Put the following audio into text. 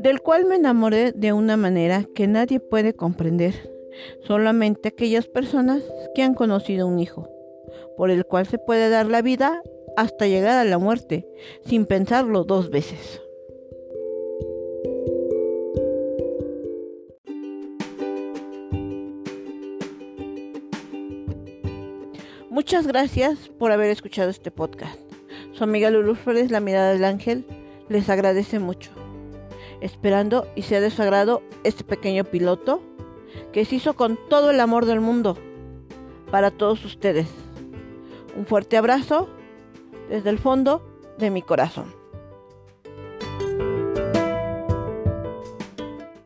del cual me enamoré de una manera que nadie puede comprender, solamente aquellas personas que han conocido un hijo, por el cual se puede dar la vida hasta llegar a la muerte, sin pensarlo dos veces. Muchas gracias por haber escuchado este podcast. Su amiga Lulu Flores, la mirada del ángel, les agradece mucho. Esperando y sea de su agrado este pequeño piloto que se hizo con todo el amor del mundo para todos ustedes. Un fuerte abrazo desde el fondo de mi corazón.